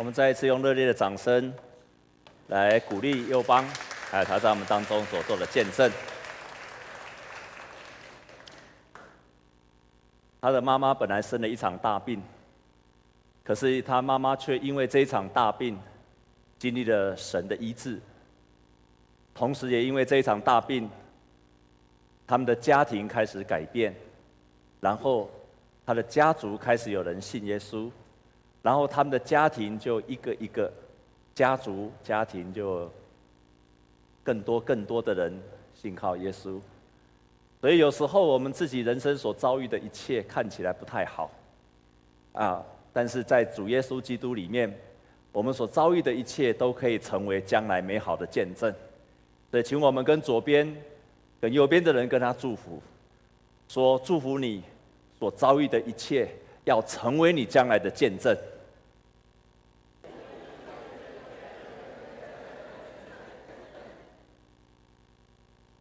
我们再一次用热烈的掌声来鼓励佑邦，还有他在我们当中所做的见证。他的妈妈本来生了一场大病，可是他妈妈却因为这一场大病，经历了神的医治，同时也因为这一场大病，他们的家庭开始改变，然后他的家族开始有人信耶稣。然后他们的家庭就一个一个，家族家庭就更多更多的人信靠耶稣。所以有时候我们自己人生所遭遇的一切看起来不太好，啊，但是在主耶稣基督里面，我们所遭遇的一切都可以成为将来美好的见证。所以，请我们跟左边、跟右边的人跟他祝福，说祝福你所遭遇的一切。要成为你将来的见证。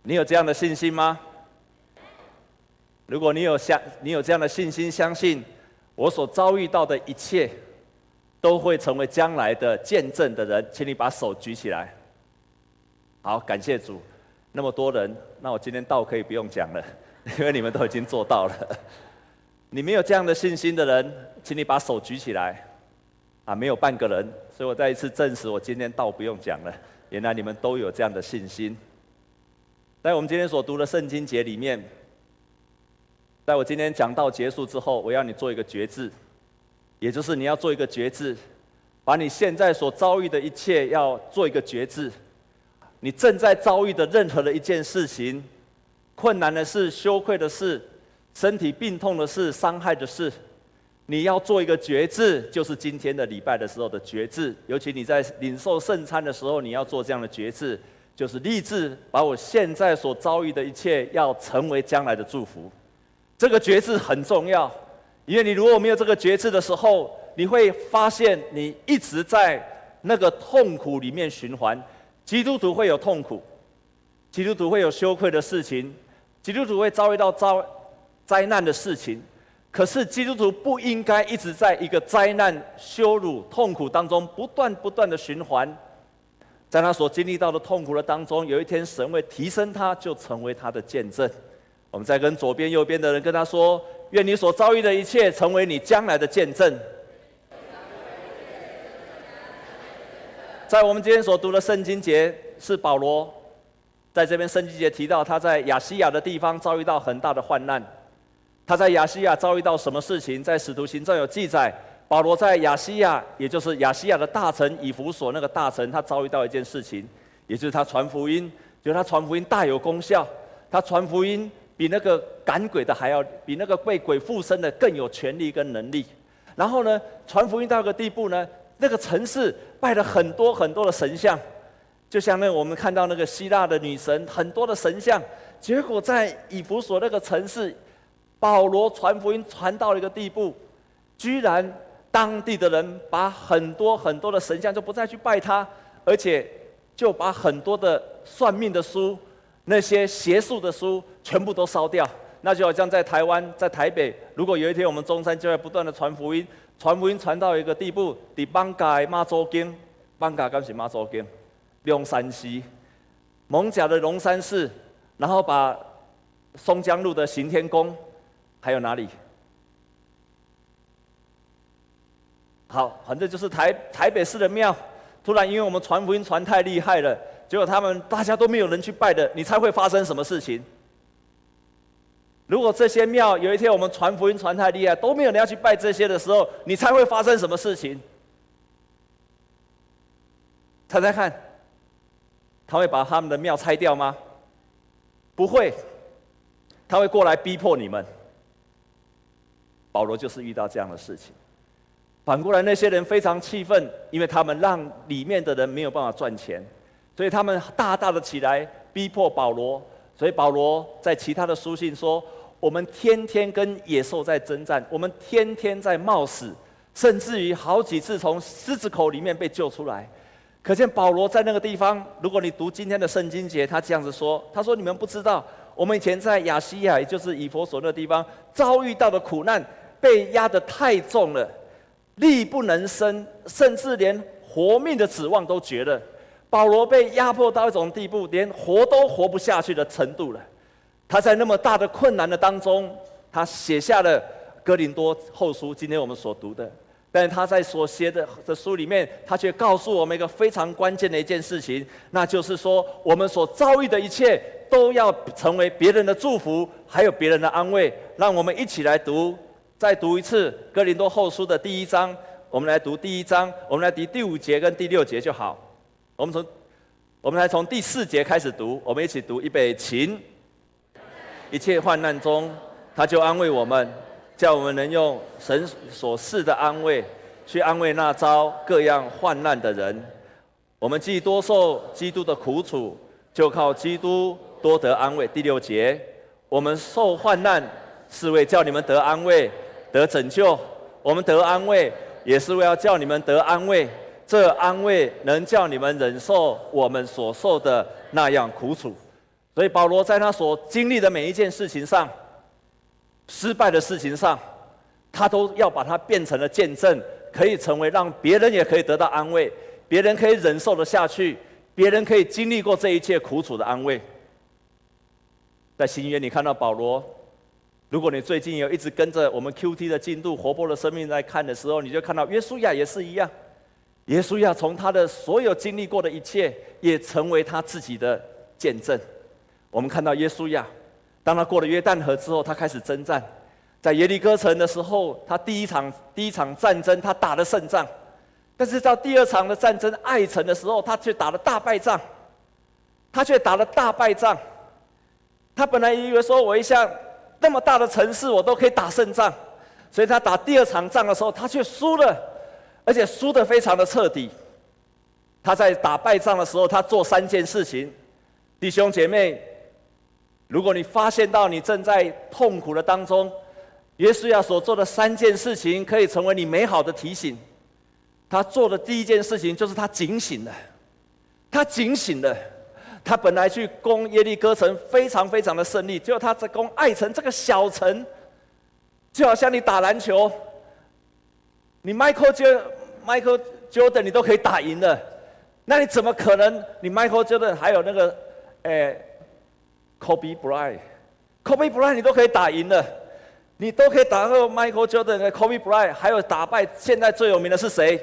你有这样的信心吗？如果你有相，你有这样的信心，相信我所遭遇到的一切都会成为将来的见证的人，请你把手举起来。好，感谢主，那么多人，那我今天道可以不用讲了，因为你们都已经做到了。你没有这样的信心的人，请你把手举起来。啊，没有半个人，所以我再一次证实，我今天道不用讲了。原来你们都有这样的信心。在我们今天所读的圣经节里面，在我今天讲道结束之后，我要你做一个决志，也就是你要做一个决志，把你现在所遭遇的一切要做一个决志。你正在遭遇的任何的一件事情，困难的事、羞愧的事。身体病痛的事、伤害的事，你要做一个决志，就是今天的礼拜的时候的决志。尤其你在领受圣餐的时候，你要做这样的决志，就是立志把我现在所遭遇的一切，要成为将来的祝福。这个觉知很重要，因为你如果没有这个觉知的时候，你会发现你一直在那个痛苦里面循环。基督徒会有痛苦，基督徒会有羞愧的事情，基督徒会遭遇到遭。灾难的事情，可是基督徒不应该一直在一个灾难、羞辱、痛苦当中不断不断的循环。在他所经历到的痛苦的当中，有一天神会提升他，就成为他的见证。我们再跟左边、右边的人跟他说：愿你所遭遇的一切成为你将来的见证。在我们今天所读的圣经节，是保罗在这边圣经节提到他在亚西亚的地方遭遇到很大的患难。他在亚西亚遭遇到什么事情？在使徒行传有记载，保罗在亚西亚，也就是亚西亚的大臣以弗所那个大臣，他遭遇到一件事情，也就是他传福音，就是他传福音大有功效，他传福音比那个赶鬼的还要，比那个被鬼附身的更有权力跟能力。然后呢，传福音到一个地步呢，那个城市拜了很多很多的神像，就像那我们看到那个希腊的女神，很多的神像，结果在以弗所那个城市。保罗传福音传到了一个地步，居然当地的人把很多很多的神像就不再去拜他，而且就把很多的算命的书、那些邪术的书全部都烧掉。那就好像在台湾、在台北，如果有一天我们中山就要不断的传福音，传福音传到一个地步，第艋舺妈祖经，艋舺刚是妈祖经，龙山寺，蒙甲的龙山寺，然后把松江路的行天宫。还有哪里？好，反正就是台台北市的庙，突然因为我们传福音传太厉害了，结果他们大家都没有人去拜的，你猜会发生什么事情？如果这些庙有一天我们传福音传太厉害，都没有人要去拜这些的时候，你猜会发生什么事情？猜猜看，他会把他们的庙拆掉吗？不会，他会过来逼迫你们。保罗就是遇到这样的事情，反过来那些人非常气愤，因为他们让里面的人没有办法赚钱，所以他们大大的起来逼迫保罗。所以保罗在其他的书信说：“我们天天跟野兽在征战，我们天天在冒死，甚至于好几次从狮子口里面被救出来。”可见保罗在那个地方，如果你读今天的圣经节，他这样子说：“他说你们不知道，我们以前在亚西亚，也就是以弗所那地方遭遇到的苦难。”被压得太重了，力不能生，甚至连活命的指望都绝了。保罗被压迫到一种地步，连活都活不下去的程度了。他在那么大的困难的当中，他写下了《哥林多后书》，今天我们所读的。但他在所写的的书里面，他却告诉我们一个非常关键的一件事情，那就是说，我们所遭遇的一切都要成为别人的祝福，还有别人的安慰。让我们一起来读，再读一次《哥林多后书》的第一章。我们来读第一章，我们来读第五节跟第六节就好。我们从，我们来从第四节开始读，我们一起读，预备起。一切患难中，他就安慰我们，叫我们能用神所赐的安慰，去安慰那遭各样患难的人。我们既多受基督的苦楚，就靠基督多得安慰。第六节，我们受患难，是为叫你们得安慰、得拯救。我们得安慰，也是为要叫你们得安慰。这安慰能叫你们忍受我们所受的那样苦楚，所以保罗在他所经历的每一件事情上，失败的事情上，他都要把它变成了见证，可以成为让别人也可以得到安慰，别人可以忍受得下去，别人可以经历过这一切苦楚的安慰。在新约，你看到保罗，如果你最近有一直跟着我们 QT 的进度、活泼的生命在看的时候，你就看到约书亚也是一样。耶稣要从他的所有经历过的一切，也成为他自己的见证。我们看到耶稣亚，当他过了约旦河之后，他开始征战，在耶利哥城的时候，他第一场第一场战争他打了胜仗，但是到第二场的战争爱城的时候，他却打了大败仗，他却打了大败仗。他本来以为说，我一向那么大的城市，我都可以打胜仗，所以他打第二场仗的时候，他却输了。而且输得非常的彻底。他在打败仗的时候，他做三件事情。弟兄姐妹，如果你发现到你正在痛苦的当中，约书亚所做的三件事情可以成为你美好的提醒。他做的第一件事情就是他警醒了，他警醒了。他本来去攻耶利哥城非常非常的胜利，结果他在攻爱城这个小城，就好像你打篮球，你 Michael 就。Michael Jordan 你都可以打赢的，那你怎么可能？你 Michael Jordan 还有那个，诶，Kobe Bryant，Kobe Bryant 你都可以打赢的，你都可以打过 Michael Jordan 和 Kobe Bryant，还有打败现在最有名的是谁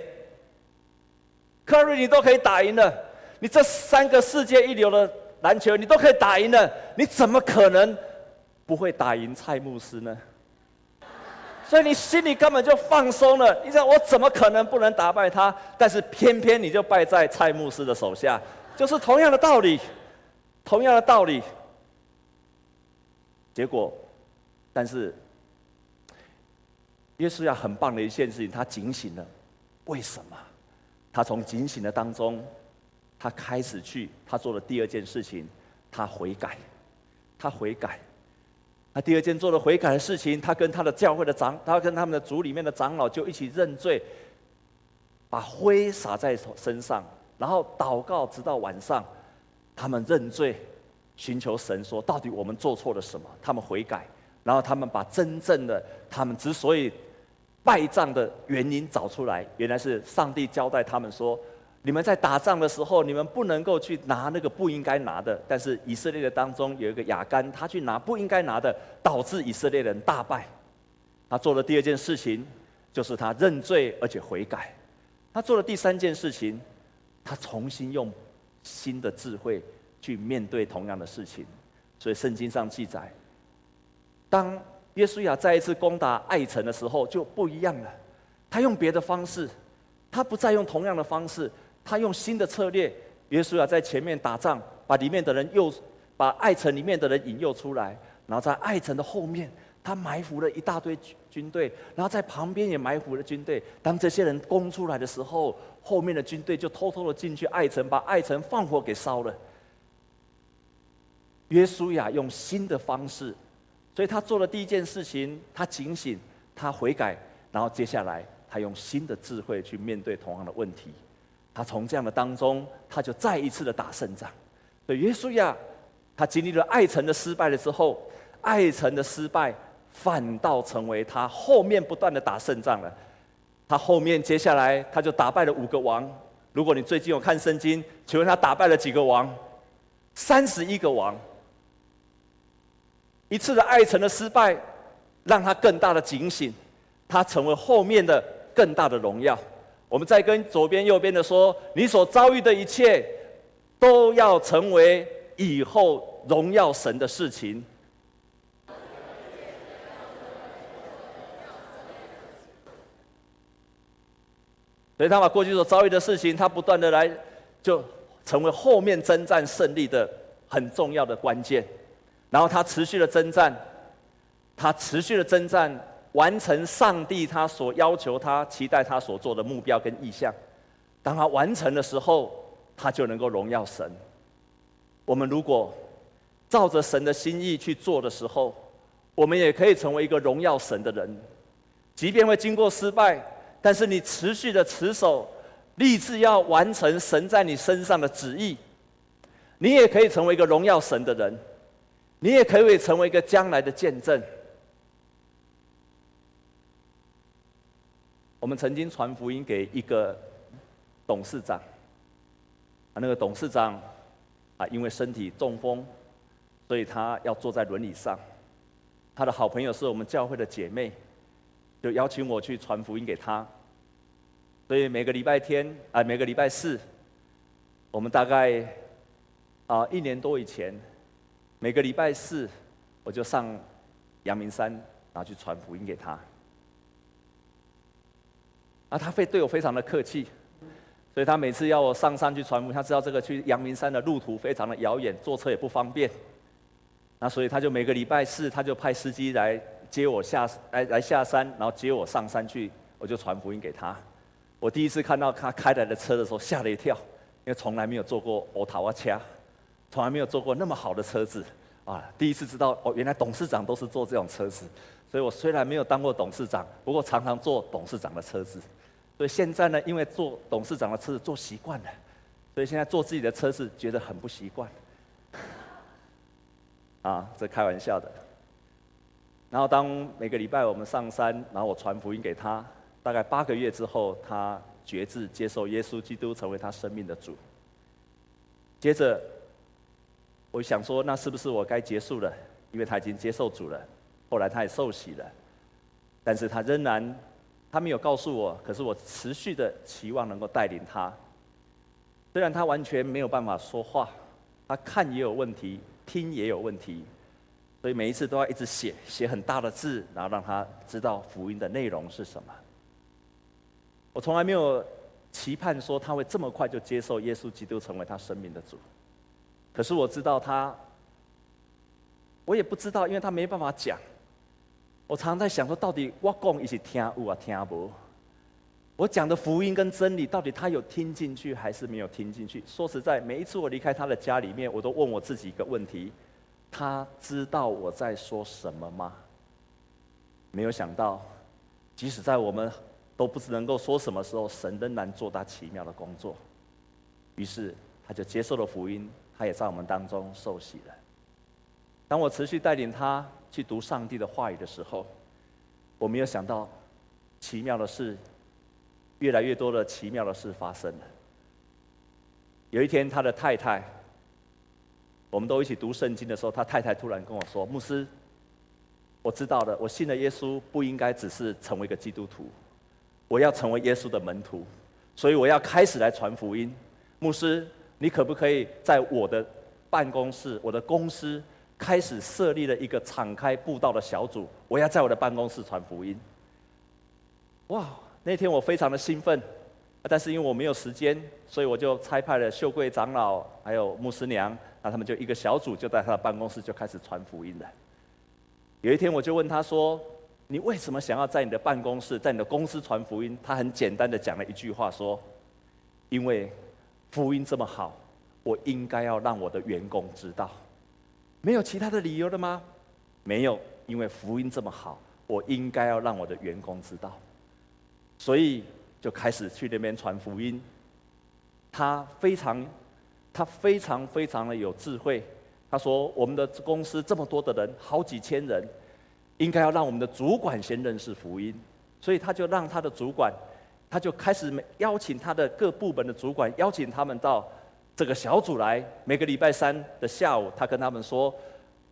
？Curry 你都可以打赢了，你这三个世界一流的篮球你都可以打赢了，你怎么可能不会打赢蔡牧师呢？所以你心里根本就放松了，你想我怎么可能不能打败他？但是偏偏你就败在蔡牧师的手下，就是同样的道理，同样的道理。结果，但是，约书亚很棒的一件事情，他警醒了。为什么？他从警醒的当中，他开始去，他做了第二件事情，他悔改，他悔改。他第二件做了悔改的事情，他跟他的教会的长，他跟他们的族里面的长老就一起认罪，把灰撒在身上，然后祷告，直到晚上，他们认罪，寻求神说，到底我们做错了什么？他们悔改，然后他们把真正的他们之所以败仗的原因找出来，原来是上帝交代他们说。你们在打仗的时候，你们不能够去拿那个不应该拿的。但是以色列的当中有一个亚干，他去拿不应该拿的，导致以色列人大败。他做的第二件事情，就是他认罪而且悔改。他做了第三件事情，他重新用新的智慧去面对同样的事情。所以圣经上记载，当耶稣亚再一次攻打爱城的时候，就不一样了。他用别的方式，他不再用同样的方式。他用新的策略，约书亚在前面打仗，把里面的人诱，把爱城里面的人引诱出来，然后在爱城的后面，他埋伏了一大堆军军队，然后在旁边也埋伏了军队。当这些人攻出来的时候，后面的军队就偷偷的进去爱城，把爱城放火给烧了。约书亚用新的方式，所以他做了第一件事情，他警醒，他悔改，然后接下来他用新的智慧去面对同样的问题。他从这样的当中，他就再一次的打胜仗。所以约书亚，他经历了爱城的失败了之后，爱城的失败反倒成为他后面不断的打胜仗了。他后面接下来他就打败了五个王。如果你最近有看圣经，请问他打败了几个王？三十一个王。一次的爱城的失败，让他更大的警醒，他成为后面的更大的荣耀。我们再跟左边、右边的说，你所遭遇的一切，都要成为以后荣耀神的事情。所以他把过去所遭遇的事情，他不断的来，就成为后面征战胜利的很重要的关键。然后他持续的征战，他持续的征战，完成上帝他所要求他、期待他所做的目标跟意向。当他完成的时候，他就能够荣耀神。我们如果照着神的心意去做的时候，我们也可以成为一个荣耀神的人，即便会经过失败。但是你持续的持守，立志要完成神在你身上的旨意，你也可以成为一个荣耀神的人，你也可以成为一个将来的见证。我们曾经传福音给一个董事长，啊，那个董事长啊，因为身体中风，所以他要坐在轮椅上。他的好朋友是我们教会的姐妹，就邀请我去传福音给他。所以每个礼拜天啊，每个礼拜四，我们大概啊一年多以前，每个礼拜四我就上阳明山，然后去传福音给他。啊，他非对我非常的客气，所以他每次要我上山去传福音，他知道这个去阳明山的路途非常的遥远，坐车也不方便。那所以他就每个礼拜四，他就派司机来接我下来来下山，然后接我上山去，我就传福音给他。我第一次看到他开来的车的时候，吓了一跳，因为从来没有坐过欧塔瓦车，从来没有坐过那么好的车子啊！第一次知道哦，原来董事长都是坐这种车子，所以我虽然没有当过董事长，不过常常坐董事长的车子。所以现在呢，因为坐董事长的车子坐习惯了，所以现在坐自己的车子觉得很不习惯。啊，这开玩笑的。然后当每个礼拜我们上山，然后我传福音给他。大概八个月之后，他决志接受耶稣基督成为他生命的主。接着，我想说，那是不是我该结束了？因为他已经接受主了，后来他也受洗了，但是他仍然，他没有告诉我，可是我持续的期望能够带领他。虽然他完全没有办法说话，他看也有问题，听也有问题，所以每一次都要一直写，写很大的字，然后让他知道福音的内容是什么。我从来没有期盼说他会这么快就接受耶稣基督成为他生命的主，可是我知道他，我也不知道，因为他没办法讲。我常在想说，到底我讲一起听有啊听不？我讲的福音跟真理，到底他有听进去还是没有听进去？说实在，每一次我离开他的家里面，我都问我自己一个问题：他知道我在说什么吗？没有想到，即使在我们。都不知能够说什么时候，神仍然做他奇妙的工作。于是他就接受了福音，他也在我们当中受洗了。当我持续带领他去读上帝的话语的时候，我没有想到奇妙的事，越来越多的奇妙的事发生了。有一天，他的太太，我们都一起读圣经的时候，他太太突然跟我说：“牧师，我知道了，我信了耶稣，不应该只是成为一个基督徒。”我要成为耶稣的门徒，所以我要开始来传福音。牧师，你可不可以在我的办公室、我的公司开始设立了一个敞开布道的小组？我要在我的办公室传福音。哇！那天我非常的兴奋，但是因为我没有时间，所以我就差派了秀贵长老还有牧师娘，那他们就一个小组就在他的办公室就开始传福音了。有一天我就问他说，你为什么想要在你的办公室、在你的公司传福音？他很简单的讲了一句话说：“因为福音这么好，我应该要让我的员工知道。”没有其他的理由了吗？没有，因为福音这么好，我应该要让我的员工知道。所以就开始去那边传福音。他非常，他非常非常的有智慧。他说：“我们的公司这么多的人，好几千人。”应该要让我们的主管先认识福音，所以他就让他的主管他就开始邀请他的各部门的主管，邀请他们到这个小组来。每个礼拜三的下午，他跟他们说：“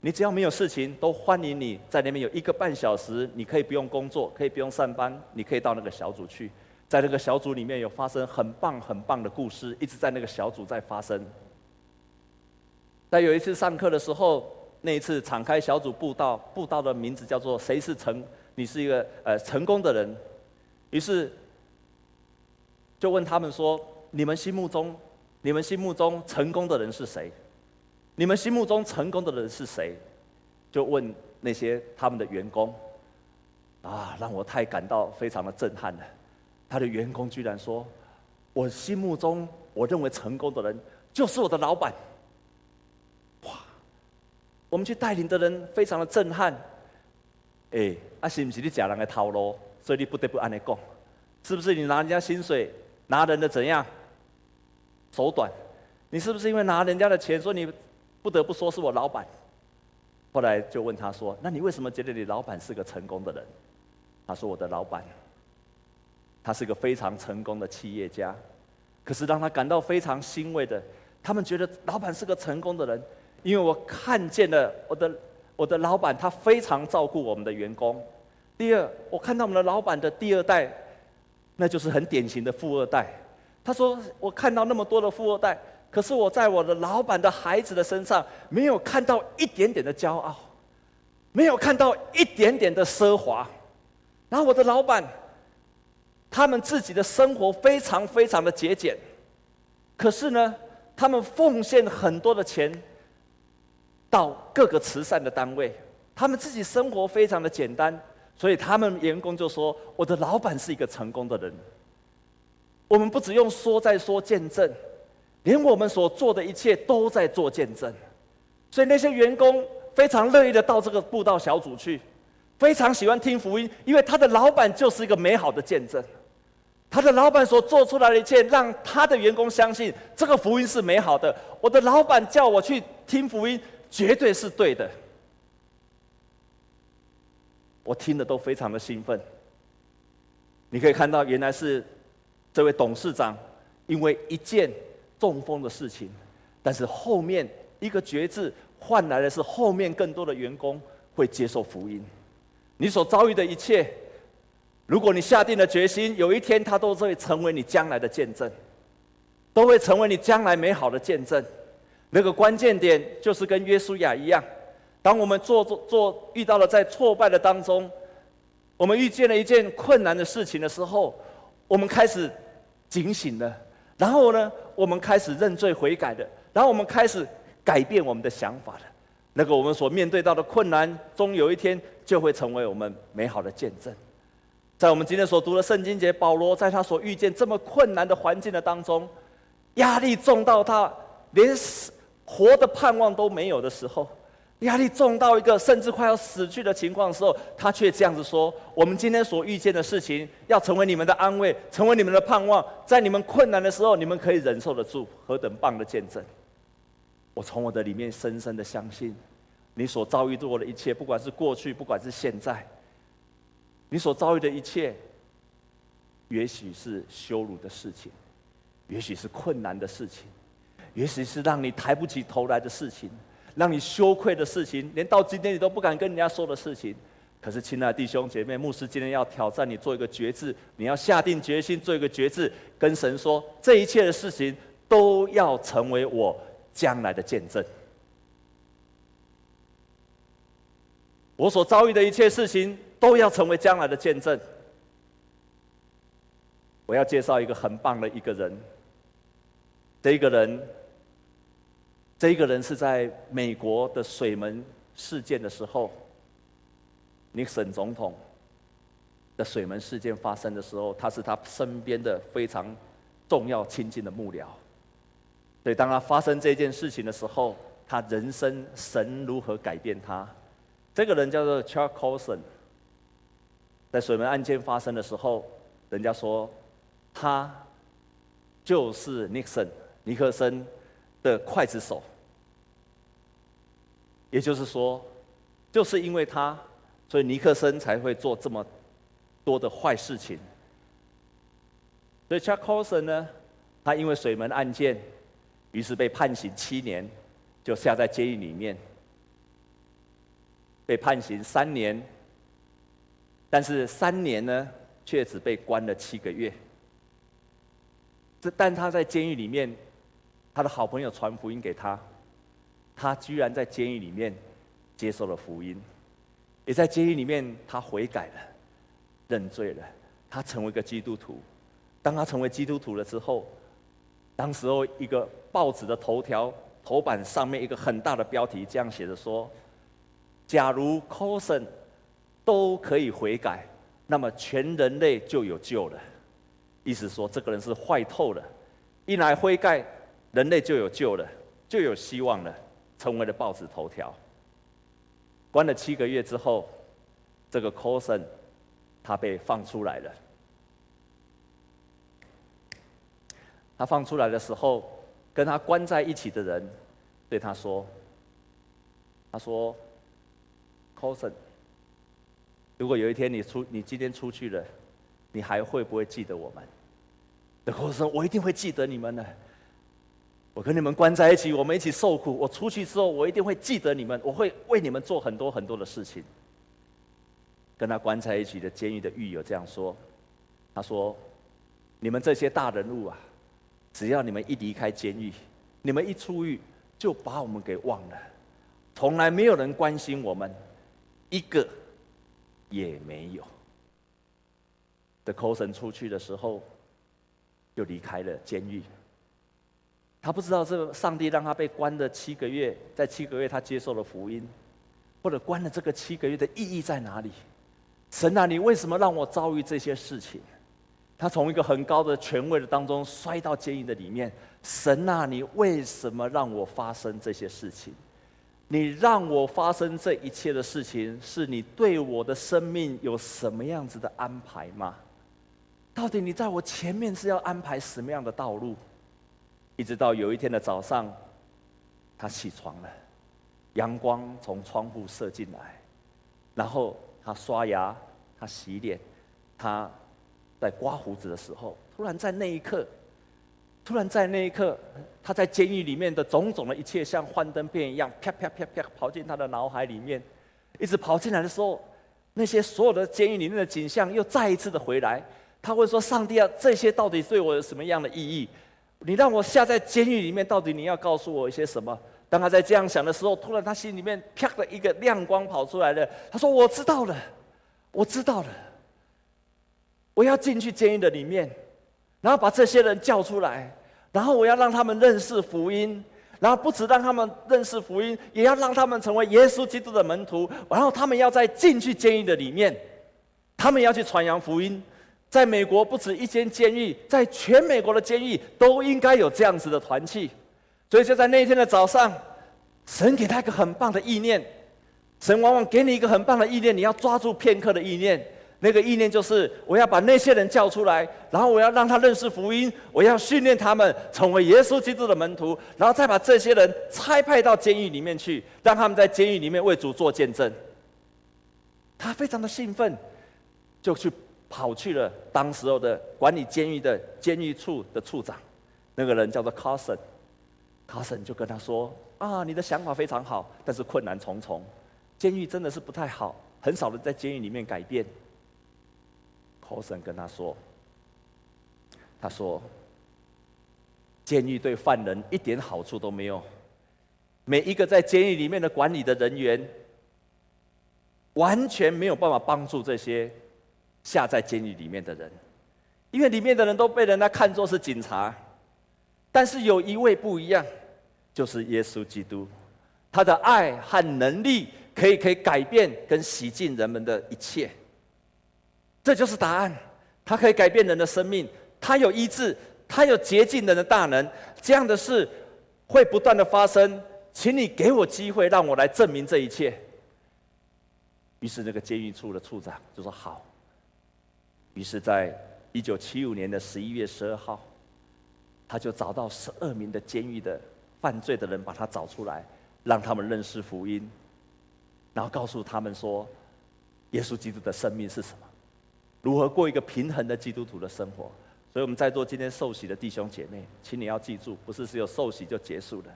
你只要没有事情，都欢迎你在那边有一个半小时，你可以不用工作，可以不用上班，你可以到那个小组去。在那个小组里面有发生很棒很棒的故事，一直在那个小组在发生。在有一次上课的时候，那一次敞开小组布道，布道的名字叫做‘谁是成’，你是一个呃成功的人。于是。就问他们说：“你们心目中，你们心目中成功的人是谁？你们心目中成功的人是谁？”就问那些他们的员工，啊，让我太感到非常的震撼了。他的员工居然说：“我心目中我认为成功的人就是我的老板。”哇！我们去带领的人非常的震撼。哎，啊，是不是你假人的套路？所以你不得不按呢讲，是不是你拿人家薪水？拿人的怎样手短？你是不是因为拿人家的钱，所以你不得不说是我老板？后来就问他说：“那你为什么觉得你老板是个成功的人？”他说：“我的老板，他是个非常成功的企业家。可是让他感到非常欣慰的，他们觉得老板是个成功的人，因为我看见了我的我的老板，他非常照顾我们的员工。第二，我看到我们的老板的第二代。”那就是很典型的富二代。他说：“我看到那么多的富二代，可是我在我的老板的孩子的身上，没有看到一点点的骄傲，没有看到一点点的奢华。然后我的老板，他们自己的生活非常非常的节俭，可是呢，他们奉献很多的钱到各个慈善的单位，他们自己生活非常的简单。”所以他们员工就说：“我的老板是一个成功的人。”我们不只用说在说见证，连我们所做的一切都在做见证。所以那些员工非常乐意的到这个布道小组去，非常喜欢听福音，因为他的老板就是一个美好的见证。他的老板所做出来的一切，让他的员工相信这个福音是美好的。我的老板叫我去听福音，绝对是对的。我听的都非常的兴奋。你可以看到，原来是这位董事长因为一件中风的事情，但是后面一个决志换来的是后面更多的员工会接受福音。你所遭遇的一切，如果你下定了决心，有一天他都会成为你将来的见证，都会成为你将来美好的见证。那个关键点就是跟约书亚一样。当我们做做做遇到了在挫败的当中，我们遇见了一件困难的事情的时候，我们开始警醒了，然后呢，我们开始认罪悔改的，然后我们开始改变我们的想法了。那个我们所面对到的困难，终有一天就会成为我们美好的见证。在我们今天所读的圣经节，保罗在他所遇见这么困难的环境的当中，压力重到他连活的盼望都没有的时候。压力重到一个甚至快要死去的情况的时候，他却这样子说：“我们今天所遇见的事情，要成为你们的安慰，成为你们的盼望，在你们困难的时候，你们可以忍受得住，何等棒的见证！”我从我的里面深深的相信，你所遭遇过的一切，不管是过去，不管是现在，你所遭遇的一切，也许是羞辱的事情，也许是困难的事情，也许是让你抬不起头来的事情。让你羞愧的事情，连到今天你都不敢跟人家说的事情。可是，亲爱的弟兄姐妹，牧师今天要挑战你做一个决志，你要下定决心做一个决志，跟神说，这一切的事情都要成为我将来的见证。我所遭遇的一切事情都要成为将来的见证。我要介绍一个很棒的一个人，这一个人。这一个人是在美国的水门事件的时候，尼克森总统的水门事件发生的时候，他是他身边的非常重要亲近的幕僚。所以当他发生这件事情的时候，他人生神如何改变他？这个人叫做 Chuck Colson，在水门案件发生的时候，人家说他就是尼克森，尼克森的刽子手。也就是说，就是因为他，所以尼克森才会做这么多的坏事情。所以 Chuck Colson 呢，他因为水门案件，于是被判刑七年，就下在监狱里面，被判刑三年，但是三年呢，却只被关了七个月。这但他在监狱里面，他的好朋友传福音给他，他居然在监狱里面接受了福音，也在监狱里面他悔改了，认罪了，他成为一个基督徒。当他成为基督徒了之后，当时候一个报纸的头条头版上面一个很大的标题这样写着说：“假如 c o s o n 都可以悔改，那么全人类就有救了。”意思说这个人是坏透了，一来悔改，人类就有救了，就有希望了，成为了报纸头条。关了七个月之后，这个 c o s o n 他被放出来了。他放出来的时候，跟他关在一起的人对他说：“他说 c o s o n 如果有一天你出，你今天出去了，你还会不会记得我们？”那 Colson 说：“我一定会记得你们的。我跟你们关在一起，我们一起受苦。我出去之后，我一定会记得你们，我会为你们做很多很多的事情。”跟他关在一起的监狱的狱友这样说：“他说，你们这些大人物啊。”只要你们一离开监狱，你们一出狱就把我们给忘了，从来没有人关心我们，一个也没有。的 c o s n 出去的时候，就离开了监狱。他不知道这个上帝让他被关了七个月，在七个月他接受了福音，或者关了这个七个月的意义在哪里？神啊，你为什么让我遭遇这些事情？他从一个很高的权位的当中摔到监狱的里面。神啊，你为什么让我发生这些事情？你让我发生这一切的事情，是你对我的生命有什么样子的安排吗？到底你在我前面是要安排什么样的道路？一直到有一天的早上，他起床了，阳光从窗户射进来，然后他刷牙，他洗脸，他。在刮胡子的时候，突然在那一刻，突然在那一刻，他在监狱里面的种种的一切，像幻灯片一样，啪啪啪啪跑进他的脑海里面。一直跑进来的时候，那些所有的监狱里面的景象又再一次的回来。他会说：“上帝啊，这些到底对我有什么样的意义？你让我下在监狱里面，到底你要告诉我一些什么？”当他在这样想的时候，突然他心里面啪的一个亮光跑出来了。他说：“我知道了，我知道了。”我要进去监狱的里面，然后把这些人叫出来，然后我要让他们认识福音，然后不止让他们认识福音，也要让他们成为耶稣基督的门徒。然后他们要在进去监狱的里面，他们要去传扬福音。在美国不止一间监狱，在全美国的监狱都应该有这样子的团契。所以就在那一天的早上，神给他一个很棒的意念。神往往给你一个很棒的意念，你要抓住片刻的意念。那个意念就是，我要把那些人叫出来，然后我要让他认识福音，我要训练他们成为耶稣基督的门徒，然后再把这些人差派到监狱里面去，让他们在监狱里面为主做见证。他非常的兴奋，就去跑去了当时候的管理监狱的监狱处的处长，那个人叫做 Carson，Carson 就跟他说：“啊，你的想法非常好，但是困难重重，监狱真的是不太好，很少人在监狱里面改变。” Colson 跟他说：“他说，监狱对犯人一点好处都没有。每一个在监狱里面的管理的人员，完全没有办法帮助这些下在监狱里面的人，因为里面的人都被人家看作是警察。但是有一位不一样，就是耶稣基督，他的爱和能力可以可以改变跟洗净人们的一切。”这就是答案，它可以改变人的生命，它有医治，它有洁净人的大能，这样的事会不断的发生，请你给我机会，让我来证明这一切。于是那个监狱处的处长就说好。于是，在一九七五年的十一月十二号，他就找到十二名的监狱的犯罪的人，把他找出来，让他们认识福音，然后告诉他们说，耶稣基督的生命是什么。如何过一个平衡的基督徒的生活？所以我们在座今天受洗的弟兄姐妹，请你要记住，不是只有受洗就结束了。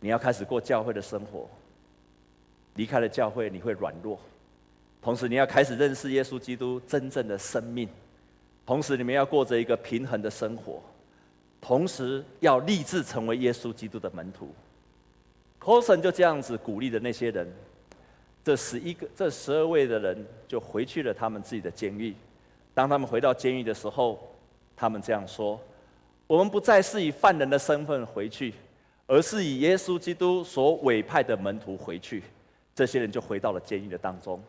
你要开始过教会的生活，离开了教会你会软弱，同时你要开始认识耶稣基督真正的生命，同时你们要过着一个平衡的生活，同时要立志成为耶稣基督的门徒。c o s o n 就这样子鼓励的那些人，这十一个、这十二位的人就回去了他们自己的监狱。当他们回到监狱的时候，他们这样说：“我们不再是以犯人的身份回去。”而是以耶稣基督所委派的门徒回去，这些人就回到了监狱的当中。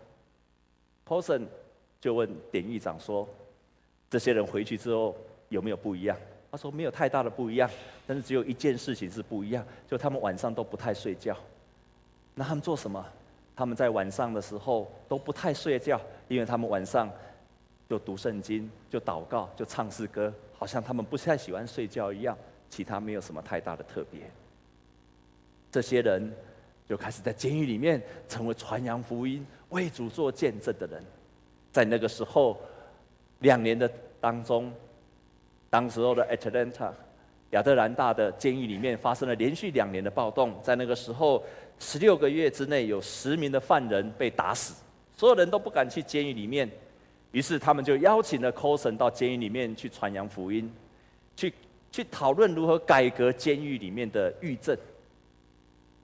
Paulson 就问典狱长说：“这些人回去之后有没有不一样？”他说：“没有太大的不一样，但是只有一件事情是不一样，就他们晚上都不太睡觉。那他们做什么？他们在晚上的时候都不太睡觉，因为他们晚上就读圣经、就祷告、就唱诗歌，好像他们不太喜欢睡觉一样。其他没有什么太大的特别。”这些人就开始在监狱里面成为传扬福音、为主做见证的人。在那个时候，两年的当中，当时候的 Atlanta 亚特兰大的监狱里面发生了连续两年的暴动。在那个时候，十六个月之内有十名的犯人被打死，所有人都不敢去监狱里面。于是他们就邀请了 CoSon 到监狱里面去传扬福音，去去讨论如何改革监狱里面的狱政。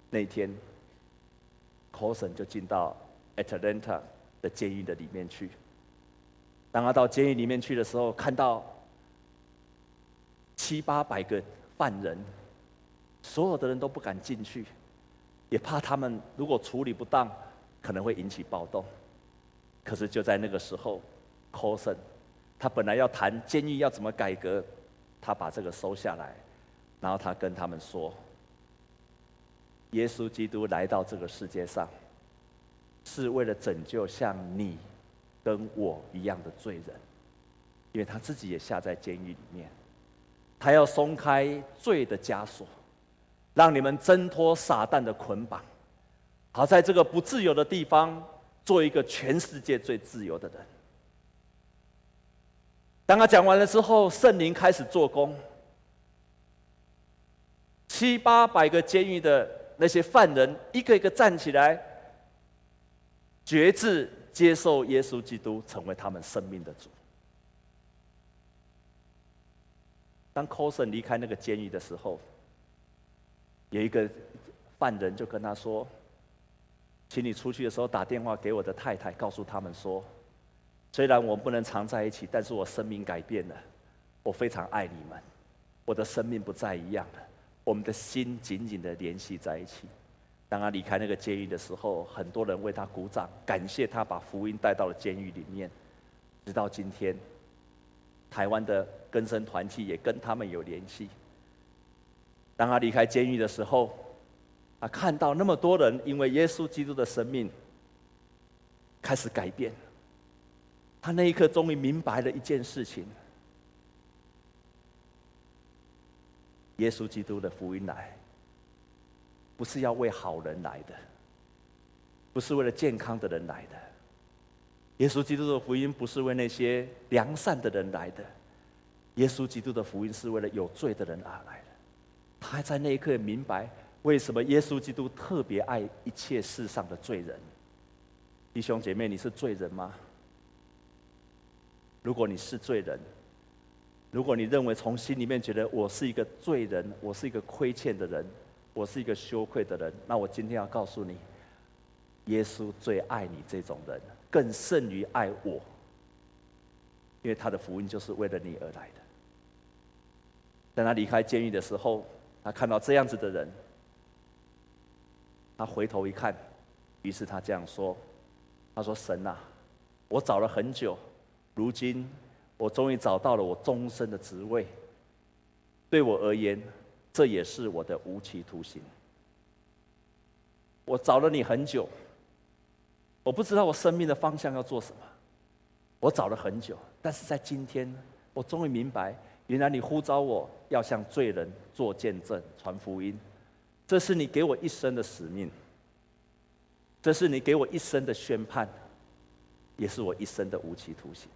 那天，CoSon 就进到 Atlanta 的监狱的里面去。当他到监狱里面去的时候，看到七八百个犯人，所有的人都不敢进去，也怕他们如果处理不当，可能会引起暴动。可是就在那个时候，Colson 他本来要谈监狱要怎么改革，他把这个收下来，然后他跟他们说。耶稣基督来到这个世界上，是为了拯救像你跟我一样的罪人，因为他自己也下在监狱里面，他要松开罪的枷锁，让你们挣脱撒旦的捆绑，好在这个不自由的地方，做一个全世界最自由的人。当他讲完了之后，圣灵开始做工，七八百个监狱的。那些犯人一个一个站起来，决志接受耶稣基督成为他们生命的主。当 c o s o n 离开那个监狱的时候，有一个犯人就跟他说：“请你出去的时候打电话给我的太太，告诉他们说，虽然我们不能常在一起，但是我生命改变了，我非常爱你们，我的生命不再一样了。”我们的心紧紧的联系在一起。当他离开那个监狱的时候，很多人为他鼓掌，感谢他把福音带到了监狱里面。直到今天，台湾的根生团体也跟他们有联系。当他离开监狱的时候，他看到那么多人因为耶稣基督的生命开始改变。他那一刻终于明白了一件事情。耶稣基督的福音来，不是要为好人来的，不是为了健康的人来的。耶稣基督的福音不是为那些良善的人来的，耶稣基督的福音是为了有罪的人而来的。他还在那一刻明白，为什么耶稣基督特别爱一切世上的罪人。弟兄姐妹，你是罪人吗？如果你是罪人，如果你认为从心里面觉得我是一个罪人，我是一个亏欠的人，我是一个羞愧的人，那我今天要告诉你，耶稣最爱你这种人，更胜于爱我，因为他的福音就是为了你而来的。当他离开监狱的时候，他看到这样子的人，他回头一看，于是他这样说：“他说神啊，我找了很久，如今。”我终于找到了我终身的职位。对我而言，这也是我的无期徒刑。我找了你很久，我不知道我生命的方向要做什么。我找了很久，但是在今天，我终于明白，原来你呼召我要向罪人做见证、传福音，这是你给我一生的使命，这是你给我一生的宣判，也是我一生的无期徒刑。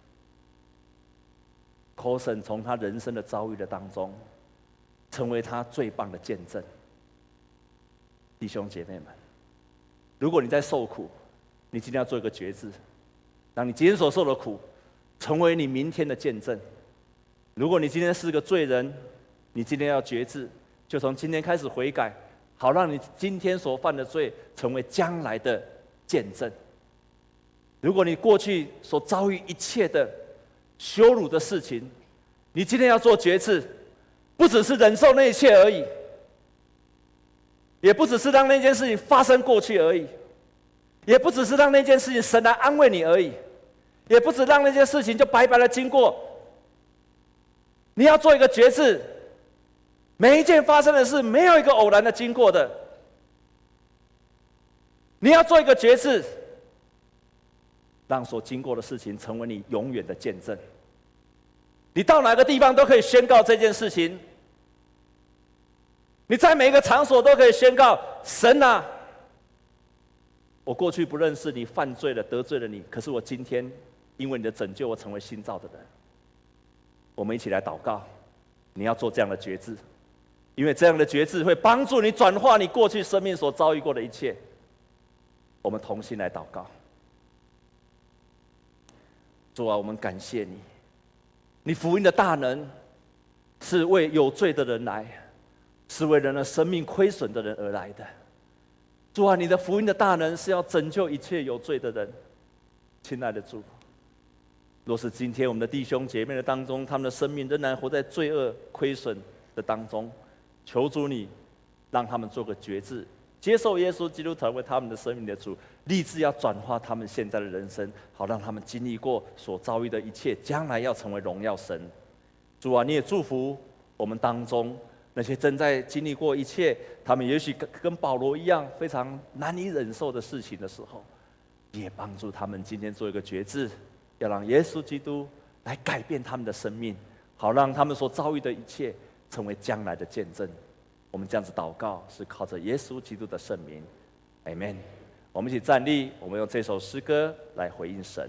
求神从他人生的遭遇的当中，成为他最棒的见证。弟兄姐妹们，如果你在受苦，你今天要做一个决志，让你今天所受的苦，成为你明天的见证。如果你今天是个罪人，你今天要决志，就从今天开始悔改，好让你今天所犯的罪成为将来的见证。如果你过去所遭遇一切的羞辱的事情，你今天要做决志，不只是忍受那一切而已，也不只是让那件事情发生过去而已，也不只是让那件事情神来安慰你而已，也不只让那件事情就白白的经过。你要做一个决志，每一件发生的事没有一个偶然的经过的，你要做一个决志。让所经过的事情成为你永远的见证。你到哪个地方都可以宣告这件事情。你在每一个场所都可以宣告：神啊，我过去不认识你，犯罪了，得罪了你。可是我今天因为你的拯救，我成为新造的人。我们一起来祷告。你要做这样的决志，因为这样的决志会帮助你转化你过去生命所遭遇过的一切。我们同心来祷告。主啊，我们感谢你，你福音的大能是为有罪的人来，是为人的生命亏损的人而来的。主啊，你的福音的大能是要拯救一切有罪的人。亲爱的主，若是今天我们的弟兄姐妹的当中，他们的生命仍然活在罪恶亏损的当中，求主你让他们做个决志。接受耶稣基督成为他们的生命的主，立志要转化他们现在的人生，好让他们经历过所遭遇的一切，将来要成为荣耀神。主啊，你也祝福我们当中那些正在经历过一切，他们也许跟跟保罗一样非常难以忍受的事情的时候，也帮助他们今天做一个决志，要让耶稣基督来改变他们的生命，好让他们所遭遇的一切成为将来的见证。我们这样子祷告，是靠着耶稣基督的圣名，Amen。我们一起站立，我们用这首诗歌来回应神。